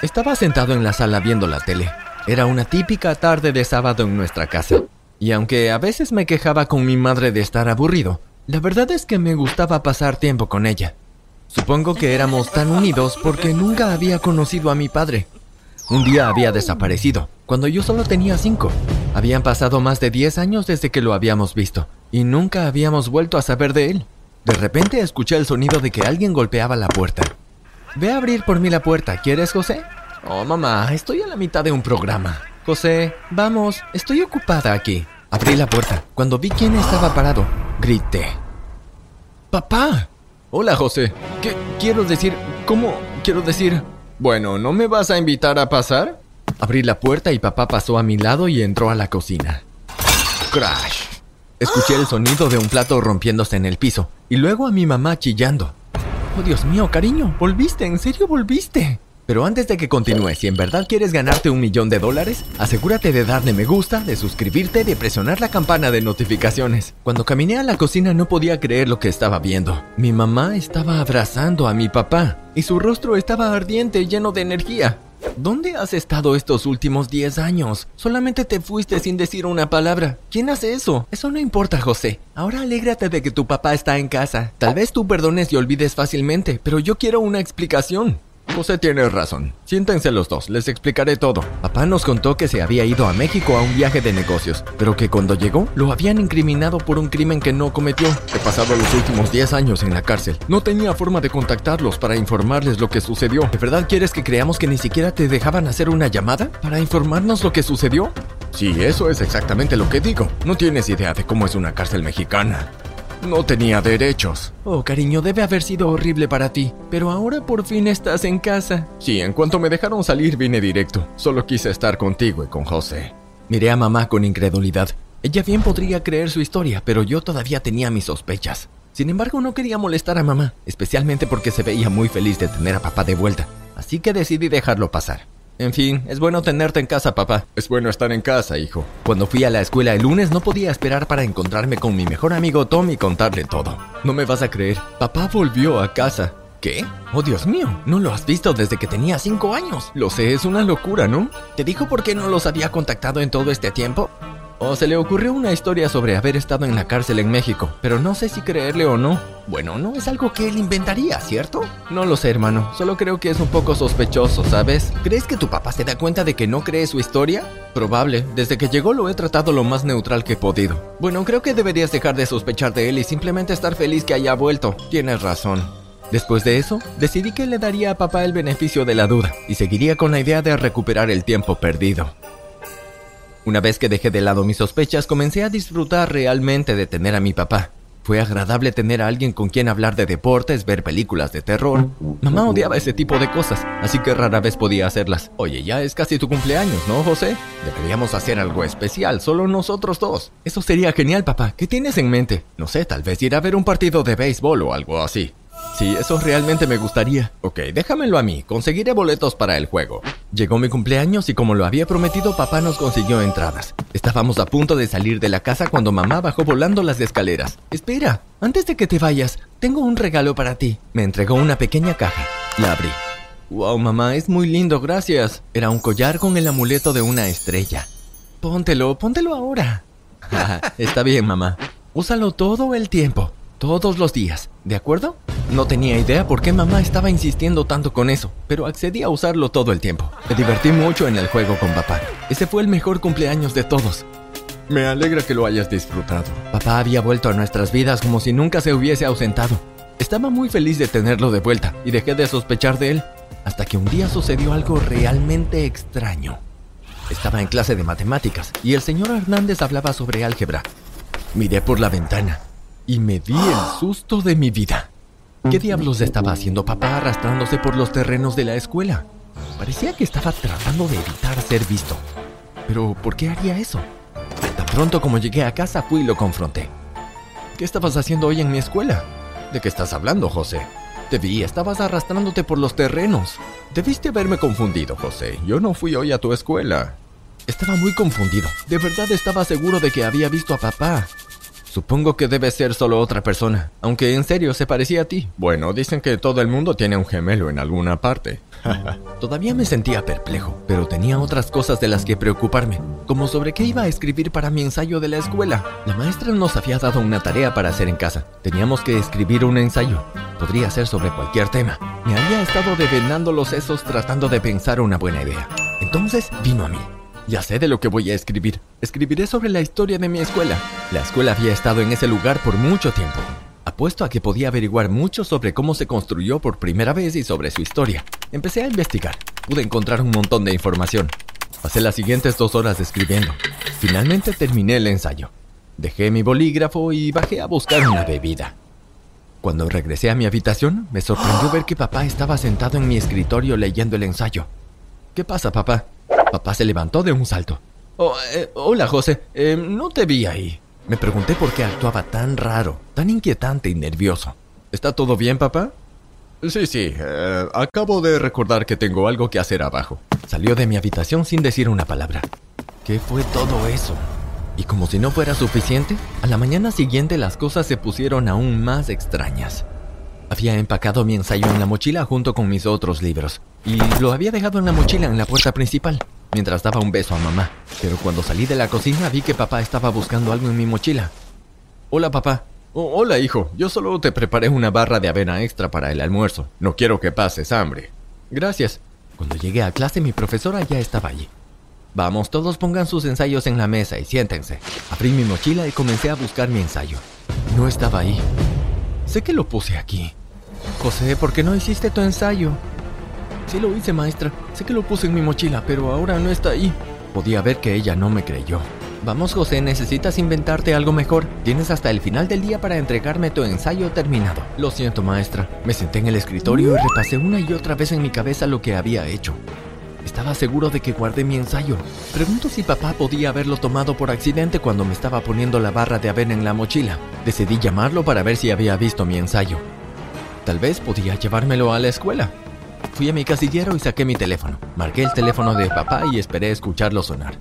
Estaba sentado en la sala viendo la tele. Era una típica tarde de sábado en nuestra casa. Y aunque a veces me quejaba con mi madre de estar aburrido, la verdad es que me gustaba pasar tiempo con ella. Supongo que éramos tan unidos porque nunca había conocido a mi padre. Un día había desaparecido, cuando yo solo tenía cinco. Habían pasado más de diez años desde que lo habíamos visto, y nunca habíamos vuelto a saber de él. De repente escuché el sonido de que alguien golpeaba la puerta. Ve a abrir por mí la puerta, ¿quieres, José? Oh, mamá, estoy a la mitad de un programa. José, vamos, estoy ocupada aquí. Abrí la puerta. Cuando vi quién estaba parado, grité. ¡Papá! Hola, José. ¿Qué quiero decir? ¿Cómo quiero decir? Bueno, ¿no me vas a invitar a pasar? Abrí la puerta y papá pasó a mi lado y entró a la cocina. Crash. Escuché el sonido de un plato rompiéndose en el piso y luego a mi mamá chillando. Oh, Dios mío, cariño, volviste, en serio volviste. Pero antes de que continúe, si en verdad quieres ganarte un millón de dólares, asegúrate de darle me gusta, de suscribirte, de presionar la campana de notificaciones. Cuando caminé a la cocina no podía creer lo que estaba viendo. Mi mamá estaba abrazando a mi papá y su rostro estaba ardiente, lleno de energía. ¿Dónde has estado estos últimos 10 años? Solamente te fuiste sin decir una palabra. ¿Quién hace eso? Eso no importa, José. Ahora alégrate de que tu papá está en casa. Tal vez tú perdones y olvides fácilmente, pero yo quiero una explicación. José tiene razón. Siéntense los dos, les explicaré todo. Papá nos contó que se había ido a México a un viaje de negocios, pero que cuando llegó lo habían incriminado por un crimen que no cometió. He pasado los últimos 10 años en la cárcel. No tenía forma de contactarlos para informarles lo que sucedió. ¿De verdad quieres que creamos que ni siquiera te dejaban hacer una llamada para informarnos lo que sucedió? Sí, eso es exactamente lo que digo. No tienes idea de cómo es una cárcel mexicana. No tenía derechos. Oh, cariño, debe haber sido horrible para ti. Pero ahora por fin estás en casa. Sí, en cuanto me dejaron salir vine directo. Solo quise estar contigo y con José. Miré a mamá con incredulidad. Ella bien podría creer su historia, pero yo todavía tenía mis sospechas. Sin embargo, no quería molestar a mamá, especialmente porque se veía muy feliz de tener a papá de vuelta. Así que decidí dejarlo pasar. En fin, es bueno tenerte en casa, papá. Es bueno estar en casa, hijo. Cuando fui a la escuela el lunes no podía esperar para encontrarme con mi mejor amigo Tom y contarle todo. No me vas a creer, papá volvió a casa. ¿Qué? Oh, Dios mío, no lo has visto desde que tenía cinco años. Lo sé, es una locura, ¿no? ¿Te dijo por qué no los había contactado en todo este tiempo? O se le ocurrió una historia sobre haber estado en la cárcel en México, pero no sé si creerle o no. Bueno, no es algo que él inventaría, ¿cierto? No lo sé, hermano. Solo creo que es un poco sospechoso, ¿sabes? ¿Crees que tu papá se da cuenta de que no cree su historia? Probable. Desde que llegó lo he tratado lo más neutral que he podido. Bueno, creo que deberías dejar de sospechar de él y simplemente estar feliz que haya vuelto. Tienes razón. Después de eso, decidí que le daría a papá el beneficio de la duda y seguiría con la idea de recuperar el tiempo perdido. Una vez que dejé de lado mis sospechas, comencé a disfrutar realmente de tener a mi papá. Fue agradable tener a alguien con quien hablar de deportes, ver películas de terror. Mamá odiaba ese tipo de cosas, así que rara vez podía hacerlas. Oye, ya es casi tu cumpleaños, ¿no, José? Deberíamos hacer algo especial, solo nosotros dos. Eso sería genial, papá. ¿Qué tienes en mente? No sé, tal vez ir a ver un partido de béisbol o algo así. Sí, eso realmente me gustaría. Ok, déjamelo a mí, conseguiré boletos para el juego. Llegó mi cumpleaños y como lo había prometido, papá nos consiguió entradas. Estábamos a punto de salir de la casa cuando mamá bajó volando las escaleras. Espera, antes de que te vayas, tengo un regalo para ti. Me entregó una pequeña caja. La abrí. Wow, mamá, es muy lindo, gracias. Era un collar con el amuleto de una estrella. Póntelo, póntelo ahora. Está bien, mamá. Úsalo todo el tiempo, todos los días, ¿de acuerdo? No tenía idea por qué mamá estaba insistiendo tanto con eso, pero accedí a usarlo todo el tiempo. Me divertí mucho en el juego con papá. Ese fue el mejor cumpleaños de todos. Me alegra que lo hayas disfrutado. Papá había vuelto a nuestras vidas como si nunca se hubiese ausentado. Estaba muy feliz de tenerlo de vuelta y dejé de sospechar de él, hasta que un día sucedió algo realmente extraño. Estaba en clase de matemáticas y el señor Hernández hablaba sobre álgebra. Miré por la ventana y me di el susto de mi vida. ¿Qué diablos estaba haciendo papá arrastrándose por los terrenos de la escuela? Parecía que estaba tratando de evitar ser visto. Pero, ¿por qué haría eso? Tan pronto como llegué a casa fui y lo confronté. ¿Qué estabas haciendo hoy en mi escuela? ¿De qué estás hablando, José? Te vi, estabas arrastrándote por los terrenos. Debiste haberme confundido, José. Yo no fui hoy a tu escuela. Estaba muy confundido. De verdad estaba seguro de que había visto a papá. Supongo que debe ser solo otra persona, aunque en serio se parecía a ti. Bueno, dicen que todo el mundo tiene un gemelo en alguna parte. Todavía me sentía perplejo, pero tenía otras cosas de las que preocuparme, como sobre qué iba a escribir para mi ensayo de la escuela. La maestra nos había dado una tarea para hacer en casa. Teníamos que escribir un ensayo. Podría ser sobre cualquier tema. Me había estado devenando los sesos tratando de pensar una buena idea. Entonces vino a mí. Ya sé de lo que voy a escribir. Escribiré sobre la historia de mi escuela. La escuela había estado en ese lugar por mucho tiempo. Apuesto a que podía averiguar mucho sobre cómo se construyó por primera vez y sobre su historia. Empecé a investigar. Pude encontrar un montón de información. Pasé las siguientes dos horas escribiendo. Finalmente terminé el ensayo. Dejé mi bolígrafo y bajé a buscar una bebida. Cuando regresé a mi habitación, me sorprendió ver que papá estaba sentado en mi escritorio leyendo el ensayo. ¿Qué pasa, papá? Papá se levantó de un salto. Oh, eh, hola, José. Eh, no te vi ahí. Me pregunté por qué actuaba tan raro, tan inquietante y nervioso. ¿Está todo bien, papá? Sí, sí. Eh, acabo de recordar que tengo algo que hacer abajo. Salió de mi habitación sin decir una palabra. ¿Qué fue todo eso? Y como si no fuera suficiente, a la mañana siguiente las cosas se pusieron aún más extrañas. Había empacado mi ensayo en la mochila junto con mis otros libros, y lo había dejado en la mochila en la puerta principal mientras daba un beso a mamá. Pero cuando salí de la cocina vi que papá estaba buscando algo en mi mochila. Hola papá. Oh, hola hijo, yo solo te preparé una barra de avena extra para el almuerzo. No quiero que pases hambre. Gracias. Cuando llegué a clase mi profesora ya estaba allí. Vamos, todos pongan sus ensayos en la mesa y siéntense. Abrí mi mochila y comencé a buscar mi ensayo. No estaba ahí. Sé que lo puse aquí. José, ¿por qué no hiciste tu ensayo? Sí lo hice, maestra. Sé que lo puse en mi mochila, pero ahora no está ahí. Podía ver que ella no me creyó. Vamos, José, necesitas inventarte algo mejor. Tienes hasta el final del día para entregarme tu ensayo terminado. Lo siento, maestra. Me senté en el escritorio y repasé una y otra vez en mi cabeza lo que había hecho. Estaba seguro de que guardé mi ensayo. Pregunto si papá podía haberlo tomado por accidente cuando me estaba poniendo la barra de avena en la mochila. Decidí llamarlo para ver si había visto mi ensayo. Tal vez podía llevármelo a la escuela. Fui a mi casillero y saqué mi teléfono. Marqué el teléfono de papá y esperé escucharlo sonar.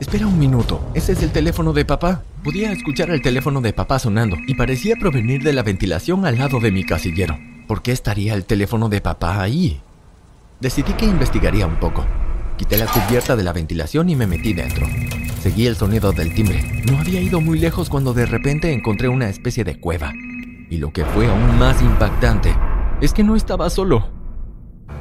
Espera un minuto, ese es el teléfono de papá. Podía escuchar el teléfono de papá sonando y parecía provenir de la ventilación al lado de mi casillero. ¿Por qué estaría el teléfono de papá ahí? Decidí que investigaría un poco. Quité la cubierta de la ventilación y me metí dentro. Seguí el sonido del timbre. No había ido muy lejos cuando de repente encontré una especie de cueva. Y lo que fue aún más impactante es que no estaba solo.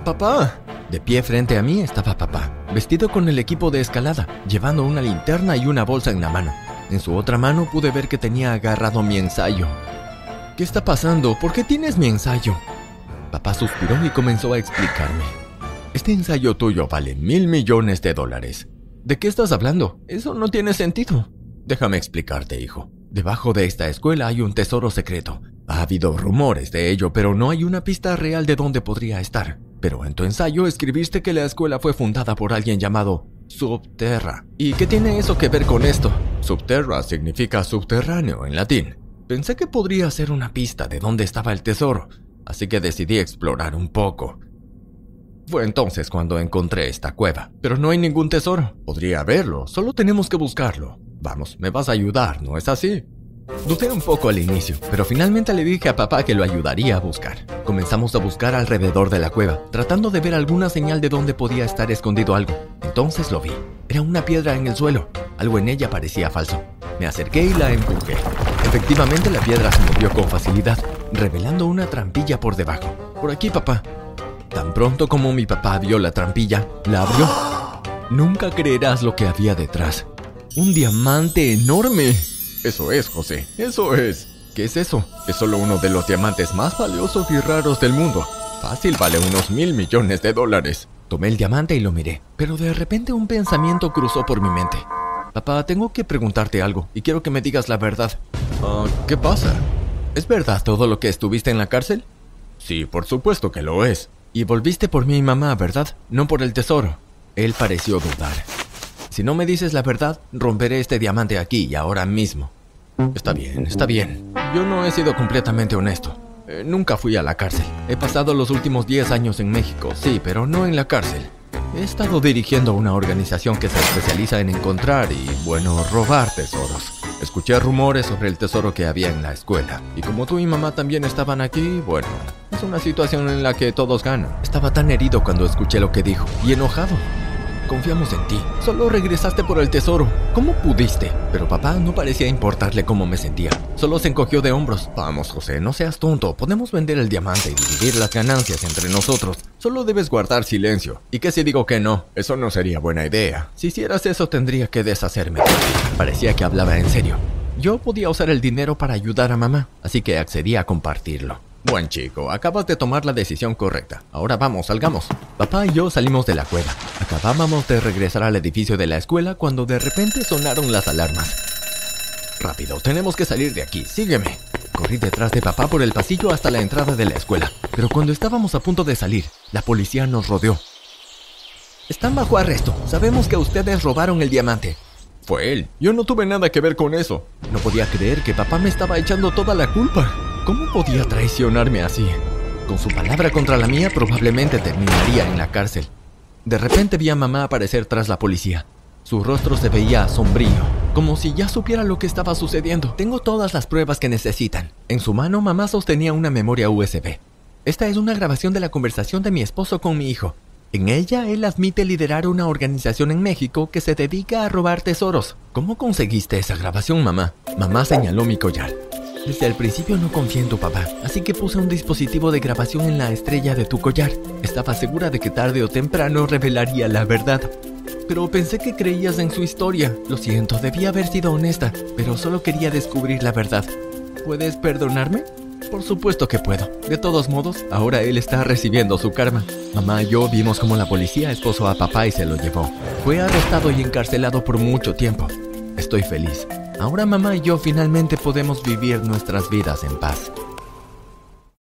¡Papá! De pie frente a mí estaba papá, vestido con el equipo de escalada, llevando una linterna y una bolsa en la mano. En su otra mano pude ver que tenía agarrado mi ensayo. ¿Qué está pasando? ¿Por qué tienes mi ensayo? Papá suspiró y comenzó a explicarme. Este ensayo tuyo vale mil millones de dólares. ¿De qué estás hablando? Eso no tiene sentido. Déjame explicarte, hijo. Debajo de esta escuela hay un tesoro secreto. Ha habido rumores de ello, pero no hay una pista real de dónde podría estar. Pero en tu ensayo escribiste que la escuela fue fundada por alguien llamado Subterra. ¿Y qué tiene eso que ver con esto? Subterra significa subterráneo en latín. Pensé que podría ser una pista de dónde estaba el tesoro, así que decidí explorar un poco. Fue entonces cuando encontré esta cueva, pero no hay ningún tesoro. Podría haberlo, solo tenemos que buscarlo. Vamos, me vas a ayudar, ¿no es así? Dudé un poco al inicio, pero finalmente le dije a papá que lo ayudaría a buscar. Comenzamos a buscar alrededor de la cueva, tratando de ver alguna señal de dónde podía estar escondido algo. Entonces lo vi. Era una piedra en el suelo. Algo en ella parecía falso. Me acerqué y la empujé. Efectivamente la piedra se movió con facilidad, revelando una trampilla por debajo. Por aquí, papá. Tan pronto como mi papá vio la trampilla, la abrió. Nunca creerás lo que había detrás. Un diamante enorme. Eso es, José, eso es. ¿Qué es eso? Es solo uno de los diamantes más valiosos y raros del mundo. Fácil vale unos mil millones de dólares. Tomé el diamante y lo miré, pero de repente un pensamiento cruzó por mi mente. Papá, tengo que preguntarte algo y quiero que me digas la verdad. Ah, ¿Qué pasa? ¿Es verdad todo lo que estuviste en la cárcel? Sí, por supuesto que lo es. Y volviste por mi mamá, ¿verdad? No por el tesoro. Él pareció dudar. Si no me dices la verdad, romperé este diamante aquí y ahora mismo. Está bien, está bien. Yo no he sido completamente honesto. Eh, nunca fui a la cárcel. He pasado los últimos 10 años en México, sí, pero no en la cárcel. He estado dirigiendo una organización que se especializa en encontrar y, bueno, robar tesoros. Escuché rumores sobre el tesoro que había en la escuela. Y como tú y mamá también estaban aquí, bueno, es una situación en la que todos ganan. Estaba tan herido cuando escuché lo que dijo y enojado. Confiamos en ti. Solo regresaste por el tesoro. ¿Cómo pudiste? Pero papá no parecía importarle cómo me sentía. Solo se encogió de hombros. Vamos, José, no seas tonto. Podemos vender el diamante y dividir las ganancias entre nosotros. Solo debes guardar silencio. ¿Y qué si digo que no? Eso no sería buena idea. Si hicieras eso tendría que deshacerme. Parecía que hablaba en serio. Yo podía usar el dinero para ayudar a mamá, así que accedí a compartirlo. Buen chico, acabas de tomar la decisión correcta. Ahora vamos, salgamos. Papá y yo salimos de la cueva. Acabábamos de regresar al edificio de la escuela cuando de repente sonaron las alarmas. Rápido, tenemos que salir de aquí. Sígueme. Corrí detrás de papá por el pasillo hasta la entrada de la escuela. Pero cuando estábamos a punto de salir, la policía nos rodeó. Están bajo arresto. Sabemos que ustedes robaron el diamante. Fue él. Yo no tuve nada que ver con eso. No podía creer que papá me estaba echando toda la culpa. ¿Cómo podía traicionarme así? Con su palabra contra la mía probablemente terminaría en la cárcel. De repente vi a mamá aparecer tras la policía. Su rostro se veía sombrío, como si ya supiera lo que estaba sucediendo. Tengo todas las pruebas que necesitan. En su mano mamá sostenía una memoria USB. Esta es una grabación de la conversación de mi esposo con mi hijo. En ella, él admite liderar una organización en México que se dedica a robar tesoros. ¿Cómo conseguiste esa grabación, mamá? Mamá señaló mi collar. Desde el principio no confié en tu papá, así que puse un dispositivo de grabación en la estrella de tu collar. Estaba segura de que tarde o temprano revelaría la verdad. Pero pensé que creías en su historia. Lo siento, debía haber sido honesta, pero solo quería descubrir la verdad. ¿Puedes perdonarme? Por supuesto que puedo. De todos modos, ahora él está recibiendo su karma. Mamá y yo vimos como la policía esposó a papá y se lo llevó. Fue arrestado y encarcelado por mucho tiempo. Estoy feliz. Ahora mamá y yo finalmente podemos vivir nuestras vidas en paz.